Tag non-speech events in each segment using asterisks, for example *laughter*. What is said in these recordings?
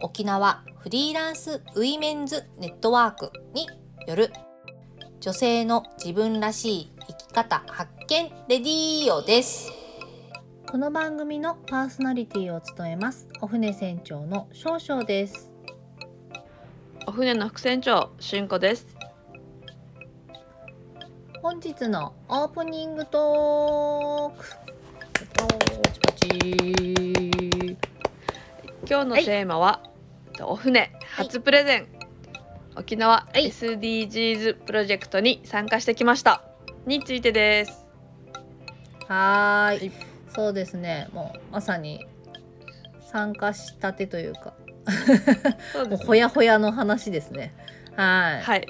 沖縄フリーランスウィメンズネットワークによる女性の自分らしい生き方発見レディーオです。この番組のパーソナリティを務めますお船船長の少々です。お船の副船長しんこです。本日のオープニングトーク。パチパチ今日のテーマは、お船初プレゼン、沖縄はい。SDGs プロジェクトに参加してきました。についてです。はーい。はい。そうですね。もうまさに参加したてというか。そうもうほやほやの話ですね。はい、はい。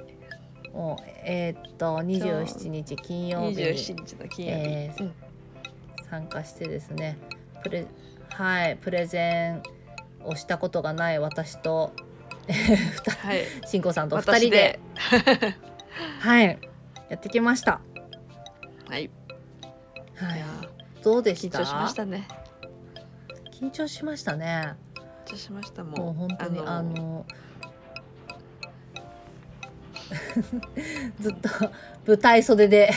もうえーっと27日金曜日に27日の金曜日、えーうん参加してですね。プレはい。プレゼンをしたことがない私と *laughs* はい。しんこさんと2私人で *laughs* はい。やってきました。はい。いはい。や、どうでした？緊張しましたね。緊張しましたね。緊張しましたももうう本当にあの *laughs* ずっと舞台袖で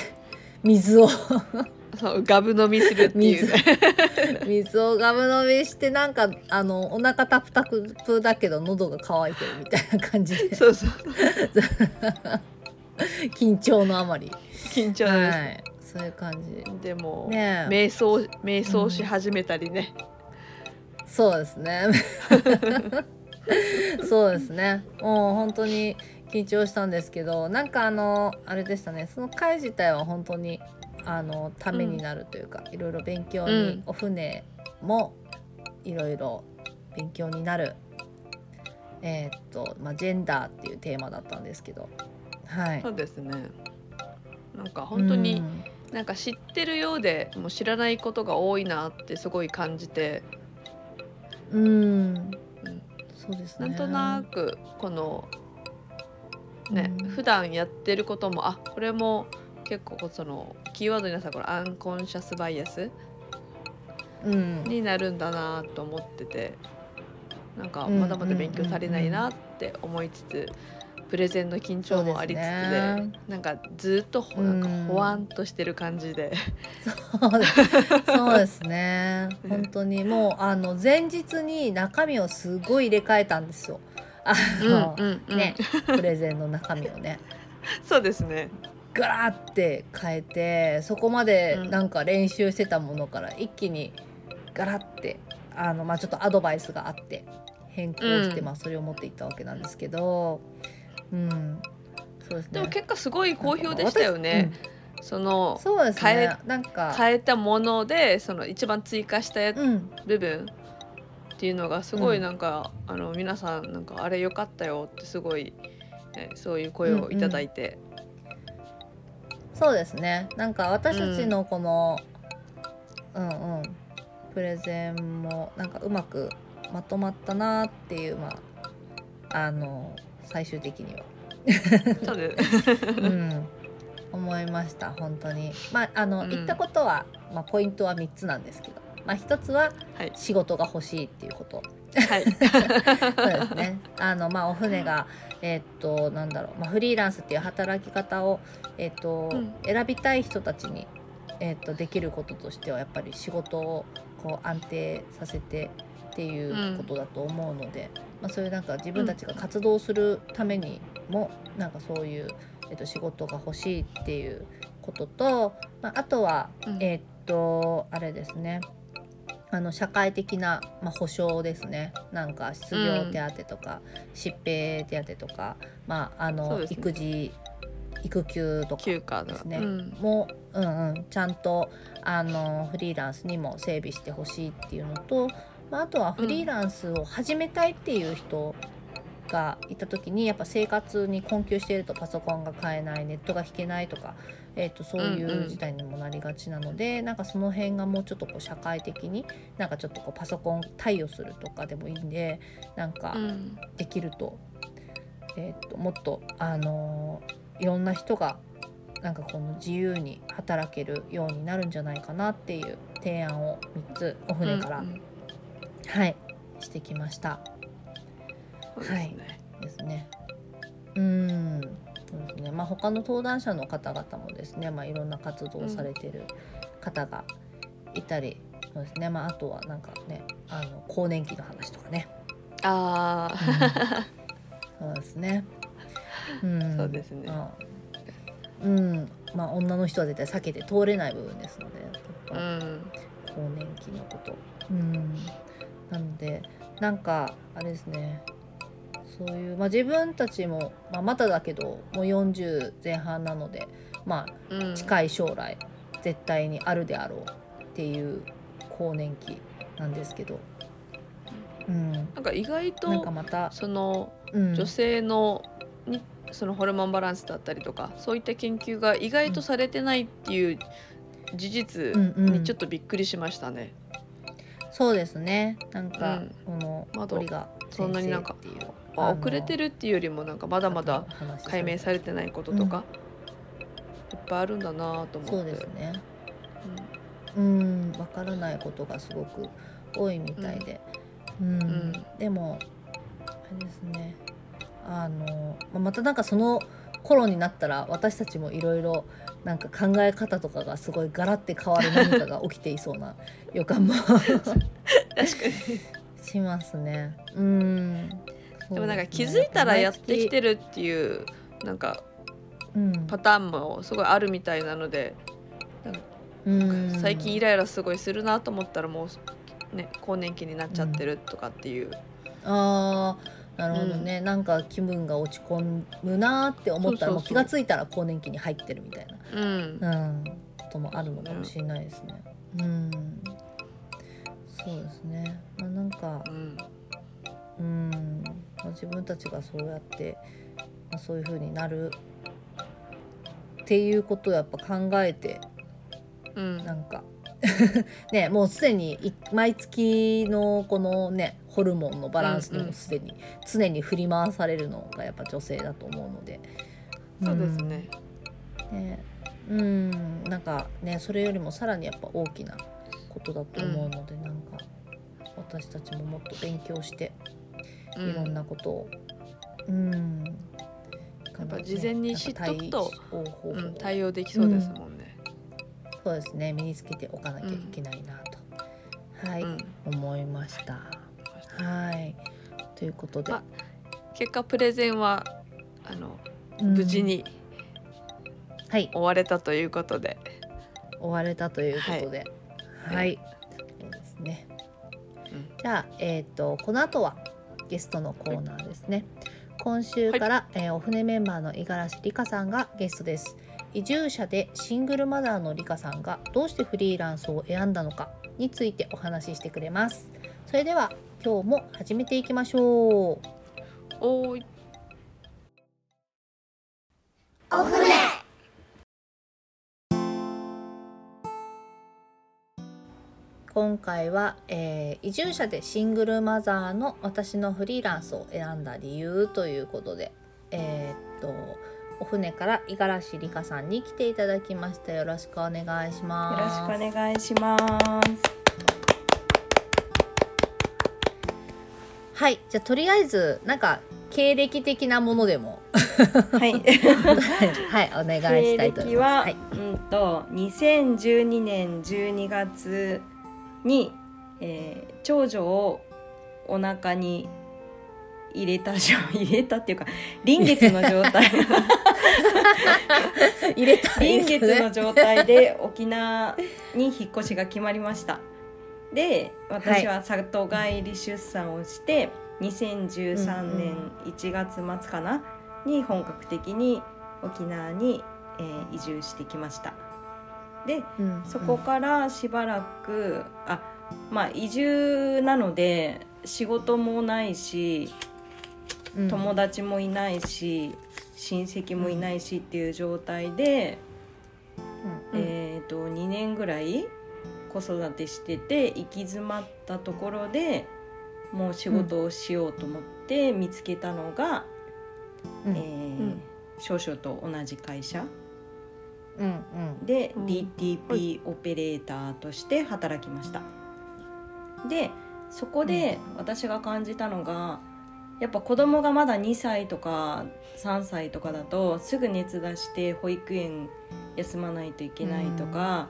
水をそうガブ飲みするっていうね。水。をガブ飲みしてなんかあのお腹タプタプだけど喉が渇いてるみたいな感じで。そうそう。*laughs* 緊張のあまり、緊張です、はい、そういう感じ。でも、ねえ。瞑想瞑想し始めたりね、そうですね。*laughs* そうですね。もう本当に緊張したんですけどなんかあのあれでしたね。その会自体は本当にあのためになるというか、いろいろ勉強に、うん。お船もいろいろ勉強になる。えーっとまあジェンダーっていうテーマだったんですけど。はい。そうですね。なんか本当に、うん。なんか知ってるようでもう知らないことが多いなってすごい感じて、うん、そうですね。なんとなくこのね、うん。普段やってることもあこれも結構そのキーワードになったこのアンコンシャスバイアスうん。になるんだなと思っててなんかうんまだまだ勉強足りないなって思いつつ、プレゼンの緊張もありつつでね。なんかずっとほなんかほわんとしてる感じで、そうです。*laughs* そうですね。本当にもうあの前日に中身をすごい入れ替えたんですよあの、うんうん。ねプレゼンの中身をね。*laughs* そうですね。ガラーって変えてそこまでうん。なんか練習してたものから一気にガラッてあの、まあ、ちょっとアドバイスがあって変更して、うん。まあ、それを持っていったわけなんですけどうん。そうですね。でも結果すごい好評でしたよね、そのうん。そうです変えねなんか変えたものでその一番追加したやうん。部分っていうのがすごいうん。なんか、あの皆さんなんかあれ良かったよってすごい、ねそういう声をいただいて、そうですね。なんか私たちのこの、うん、うん。プレゼンもなんかうまくまとまったなっていうまああの最終的には、そうで *laughs* うん、思いました本当に。まああの、うん。言ったことは、まあ、ポイントは3つなんですけど、まあ、1つははい。仕事が欲しいっていうこと。はい。*laughs* そうですね。あのまあお船がえーっとなんだろう、まあ、フリーランスっていう働き方をえーっと、うん。選びたい人たちにえーっとできることとしてはやっぱり仕事をこう安定させてっていうことだと思うので、まあそういうなんか自分たちが活動するためにも、なんかそういうえーっと仕事が欲しいっていうことと、まああとはうん。えーっとあれですねあの社会的な、まあ、保障ですね。なんか失業手当とか、疾病手当とか、まあ、あの、ね。育児育休とかですね、うん。もう、うんうん、ちゃんとあのフリーランスにも整備してほしいっていうのと、まあ、あとはフリーランスを始めたいっていう人がいた時にやっぱ生活に困窮しているとパソコンが買えないネットが引けないとか、えー、とそういう事態にもなりがちなので、なんかその辺がもうちょっとこう社会的になんかちょっとこうパソコン貸与するとかでもいいんでなんかうんできると,、えー、ともっと、あのーいろんな人がなんかこの自由に働けるようになるんじゃないかなっていう提案を3つお船から、うんうんはいしてきました。そうですねですね。うん、そうですね。まあ他の登壇者の方々もですね、まあいろんな活動をされてる方がいたり、そうですね。まああとはなんかね、あの更年期の話とかね。ああ、そうですね。うん、そうですねまあうん、まあ女の人は絶対避けて通れない部分ですので、うん更年期のこと。うん、なのでなんかあれですねそういう、まあ、自分たちも、まあ、まだだけどもう40前半なので、まうん。あ、近い将来絶対にあるであろうっていう更年期なんですけど、うん、なんか意外なんかとまた、そのうん、女性のにそのホルモンバランスだったりとかそういった研究が意外とされてないっていう事実うんうん。にちょっとびっくりしましたね。そうですね。なんか、うん。この鳥がそんなになんか遅れてるっていうよりもなんかまだまだ解明されてないこととか、いっぱいあるんだなと思って。そうですね。うん。わからないことがすごく多いみたいで、うん。ん。でもあれですね。あのまあまたなんかその頃になったら私たちもいろいろなんか考え方とかがすごいガラッて変わる何かが起きていそうな予感も確かに。しますね。うん。でもなんか気づいたらやってきてるっていうなんかパターンもすごいあるみたいなので、うん。最近イライラすごいするなと思ったらもうね更年期になっちゃってるとかっていう、あーなるほどね、なんか気分が落ち込むなーって思ったらもう気がついたら更年期に入ってるみたいうん。な、うん、こともあるのかもしれないですね。うん、そうですね。まあなんかうん。うん、まあ、自分たちがそうやって、まあ、そういう風になるっていうことをやっぱ考えてうん。なんか。*laughs* ねもうすでにい毎月のこのねホルモンのバランスにうんうん。もすでに常に振り回されるのがやっぱ女性だと思うので。そうですね、うん。ね。うん。なんかねそれよりもさらにやっぱ大きなことだと思うので、なんか私たちももっと勉強してうん。いろんなことをうん。やっぱ事前に知っとくと対対応できそうですもんね。そうですね。身につけておかなきゃいけないなと、はい、うん思いました。はい。ということで、あ結果プレゼンはあのうん無事にはい終われたということで、終われたということで、はい、はいそうですね。うんじゃあえっ、とこの後はゲストのコーナーですね。今週から、えーお船メンバーの五十嵐里香さんがゲストです。移住者でシングルマザーの里香さんがどうしてフリーランスを選んだのかについてお話ししてくれます。それでは今日も始めていきましょう。おーい今回は、えー移住者でシングルマザーの私のフリーランスを選んだ理由ということで、えーっとお船から五十嵐里香さんに来ていただきました。よろしくお願いしよろます。しくお願いします。はい、じゃあとりあえずなんか経歴的なものでも。*laughs* はい。*laughs* はい。お願いしたいと思い経歴は、ます。はい、うんと2012年12月に、えー長女をお腹に入れたじゃ入れたっていうか臨月の状態。*laughs* 入れたい臨月の状態で沖縄に引っ越しが決まりました。で私は里帰り出産をして、2013年1月末かな？に本格的に沖縄に、えー移住してきました。でうんそこからしばらく、あまあ移住なので仕事もないしうん。友達もいないし親戚もいないしっていう状態で、うん。えー、と2年ぐらい子育てしてて行き詰まったところでもう仕事をしようと思って見つけたのが、うん。えーうん。少々と同じ会社。うんうん。でうん。DTP オペレーターとして働きました。でそこで私が感じたのがやっぱ子供がまだ2歳とか3歳とかだとすぐ熱出して保育園休まないといけないとか、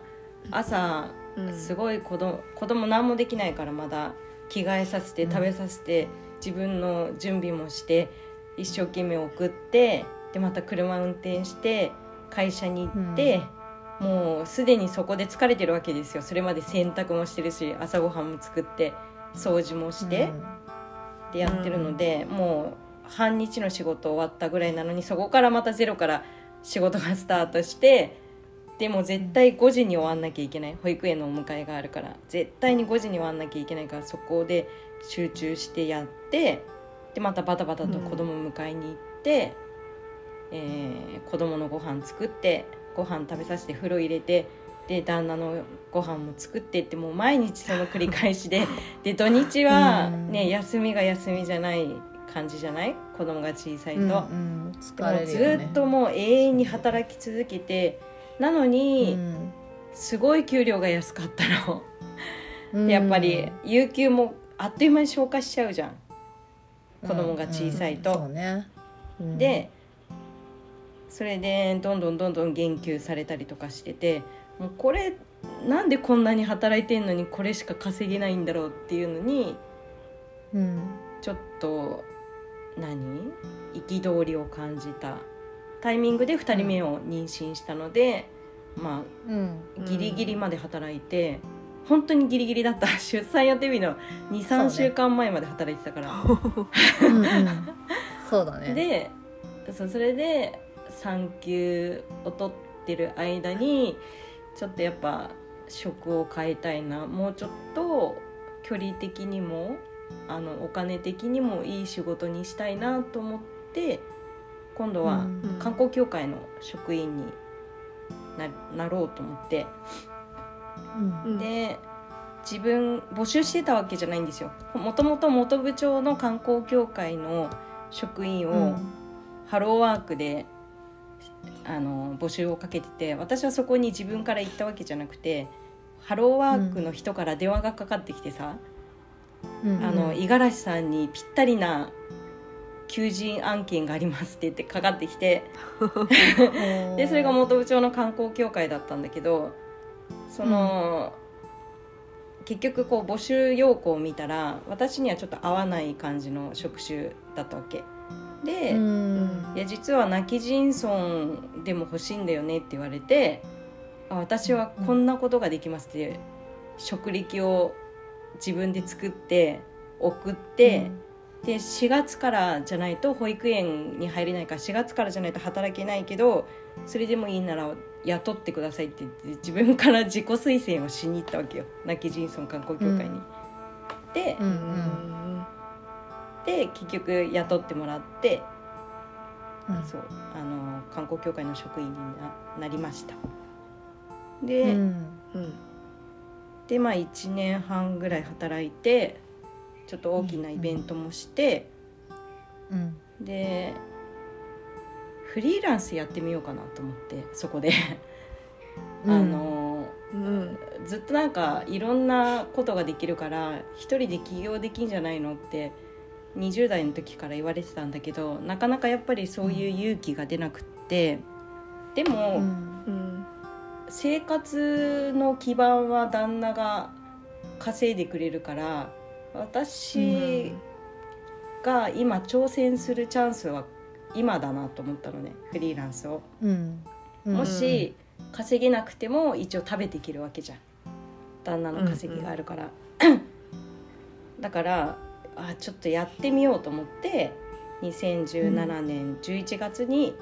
朝うん。すごい子供子供何もできないからまだ着替えさせてうん。食べさせて、自分の準備もして一生懸命送ってでまた車運転して会社に行って、もうすでにそこで疲れてるわけですよ。それまで洗濯もしてるし朝ごはんも作って掃除もして、でやってるので、もう半日の仕事終わったぐらいなのにそこからまたゼロから仕事がスタートしてでも絶対5時に終わんなきゃいけない。保育園のお迎えがあるから。絶対に5時に終わんなきゃいけないからそこで集中してやってでまたバタバタと子供迎えに行って、えー子供のご飯作ってご飯食べさせて風呂入れてで旦那のご飯も作ってってもう毎日その繰り返しで。*laughs* で土日はね、うん。休みが休みじゃない感じじゃない？子供が小さいと。うんうん。で疲れもずっともう永遠に働き続けてなのに、すごい給料が安かったの。やっぱり有給もあっという間に消化しちゃうじゃん。子供が小さいと。うんうんね。うん。でそれでどんどんどんどん減給されたりとかしててもうこれなんでこんなに働いてんのにこれしか稼げないんだろうっていうのにうん。ちょっと何？憤りを感じたタイミングで2人目を妊娠したので、まうん。あギリギリまで働いて、本当にギリギリだった。*laughs* 出産予定日の23週間前まで働いてたから。うんうん。そうだね。でそうそれで産休を取ってる間にちょっとやっぱ職を変えたいな。もうちょっと距離的にもあのお金的にもいい仕事にしたいなと思って今度はうん。観光協会の職員にななろうと思って。うん。うん。で自分募集してたわけじゃないんですよ。もともと元部長の観光協会の職員を、ハローワークであの募集をかけてて私はそこに自分から行ったわけじゃなくてハローワークの人から電話がかかってきてさ、うん。あの五十嵐さんにぴったりな求人案件がありますって言ってかかってきて。*laughs* でそれが元部長の観光協会だったんだけどその、結局こう募集要項を見たら私にはちょっと合わない感じの職種だったわけ。で、うん。いや実は泣き人村でも欲しいんだよねって言われてあ私はこんなことができますって、職歴を自分で作って送って、で4月からじゃないと保育園に入れないから4月からじゃないと働けないけどそれでもいいなら雇ってくださいって言って自分から自己推薦をしに行ったわけよ。泣き人村観光協会に。で、うん。ううんん。で結局雇ってもらってうん。そうあの観光協会の職員にななりました。で,、うん。うん。でまあ1年半ぐらい働いてちょっと大きなイベントもして、うんでフリーランスやってみようかなと思ってそこで、あのうん。ずっとなんかいろんなことができるから一人で起業できんじゃないのって20代の時から言われてたんだけどなかなかやっぱりそういう勇気が出なくって、でも、うん。うん。生活の基盤は旦那が稼いでくれるから私が今挑戦するチャンスは今だなと思ったのねフリーランスを。うん。うん。もし稼げなくても一応食べていけるわけじゃん。旦那の稼ぎがあるから。だからあちょっとやってみようと思って2017年11月に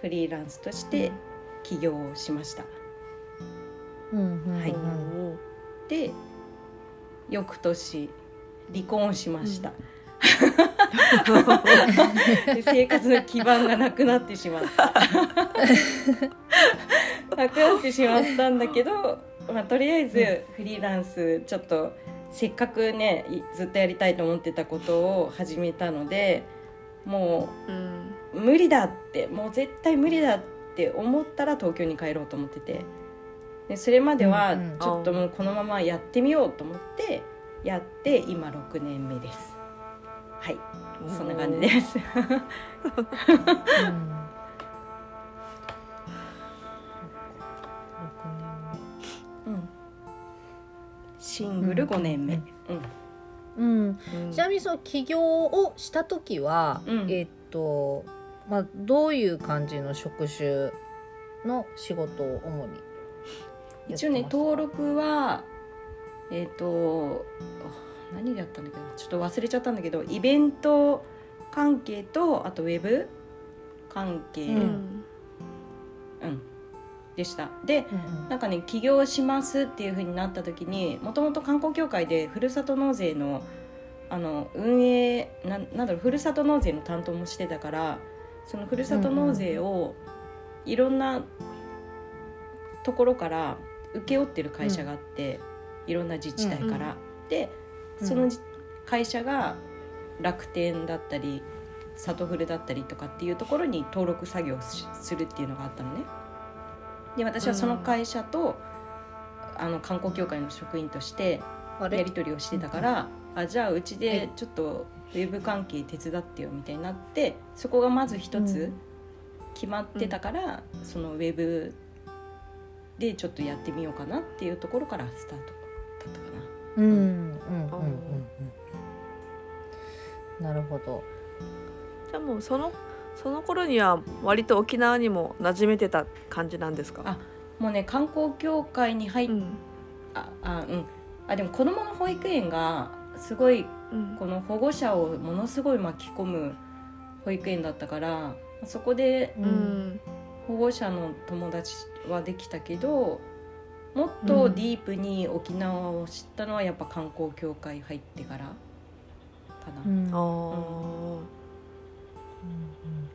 フリーランスとして起業をしました。うん。うん。はいうん。で翌年離婚しました、*laughs* で生活の基盤がなくなってしまった。*laughs* なくなってしまったんだけど、まあ、とりあえずフリーランスちょっとせっかくねいずっとやりたいと思ってたことを始めたのでもうん。う無理だってもう絶対無理だって思ったら東京に帰ろうと思ってて。でそれまではうんうん。ちょっともうこのままやってみようと思ってやって今6年目です。はい。そんな感じです。うんうん。シングル5年目。ううん。んうん、うん。ちなみにその起業をした時は、うん。えっとまあどういう感じの職種の仕事を主に一応ね登録はえっ、とあ何でやったんだけどちょっと忘れちゃったんだけどイベント関係とあとウェブ関係、ううん。んうん。でした。でうんうん。なんかね起業しますっていう風になった時にもともと観光協会でふるさと納税のあの運営ななんだろうふるさと納税の担当もしてたからそのふるさと納税をいろんなところから請け負ってる会社があって、いろんな自治体から。でそのじ会社が楽天だったり里フルだったりとかっていうところに登録作業するっていうのがあったのね。で私はその会社と、あの観光協会の職員としてやり取りをしてたから、あじゃあうちはでい。ちょっとウェブ関係手伝ってよみたいになってそこがまず一つ決まってたから、そのウェブでちょっとやってみようかなっていうところからスタート。だったかな。うん。うん。うん。なるほど。じゃあもうそのその頃には割と沖縄にも馴染めてた感じなんですか？あもうね観光協会に入っ、うん。ああうん。あでも子どもの保育園がすごいうん。この保護者をものすごい巻き込む保育園だったからそこで保護者の友達はできたけどもっとディープに沖縄を知ったのはやっぱ観光協会入ってからかな、うん。あ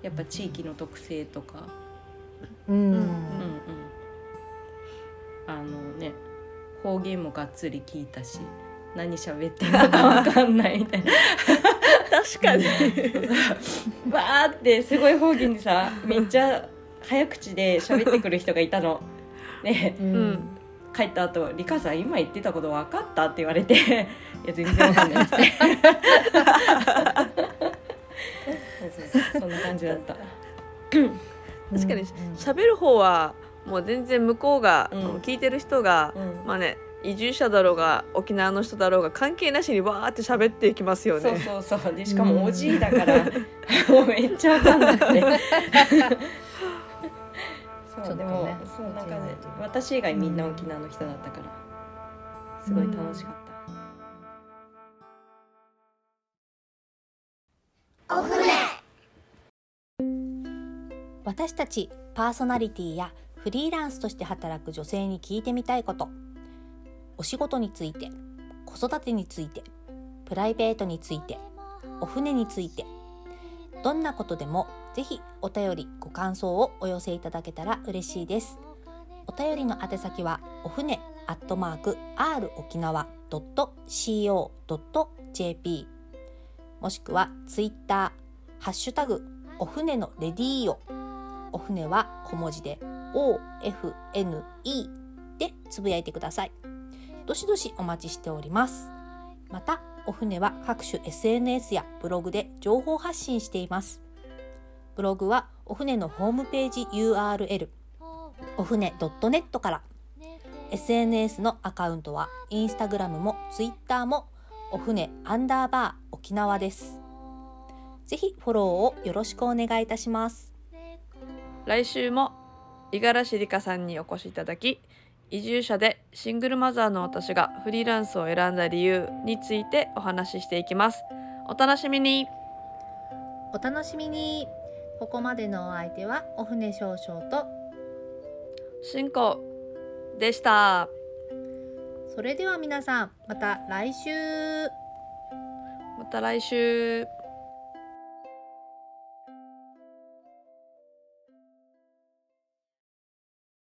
ー。やっぱ地域の特性とか、うん。うん。うんうん、あのね方言もがっつり聞いたし何喋ってるのかわかんないみたいな。確かに。*laughs* わーってすごい方言でさめっちゃ早口で喋ってくる人がいたの。でううんん帰った後リカさん今言ってたこと分かった?」って言われて「*laughs* いや全然分かんない」って。そんな感じだった。確かにうん。喋る方はもう全然向こうが、うん。聞いてる人が、うん。まあね移住者だろうが沖縄の人だろうが関係なしにわーって喋っていきますよね。そうそうそう。でしかもおじいだから、*laughs* もうめっちゃ分かんなくてそう、ね。でもそんな感じ私以外みんな沖縄の人だったから。すごい楽しかった。私たちパーソナリティやフリーランスとして働く女性に聞いてみたいこと。お仕事について子育てについてプライベートについてお船について。どんなことでもぜひお便りご感想をお寄せいただけたら嬉しいです。お便りの宛先はお船アットマーク r 沖縄 .co.jp もしくはツイッターハッシュタグお船のレディーオお船は小文字で OFNE でつぶやいてください。どしどしお待ちしております。またお船は各種 SNS やブログで情報発信しています。ブログはお船のホームページ URL お船 .net から。SNS のアカウントはインスタグラムもツイッターもお船アンダーバー沖縄です。ぜひフォローをよろしくお願いいたします。来週も五十嵐里香さんにお越しいただき移住者でシングルマザーの私がフリーランスを選んだ理由についてお話ししていきます。お楽しみに。お楽しみにここまでのお相手はお船少々と進行でした。それでは皆さんまた来週。また来週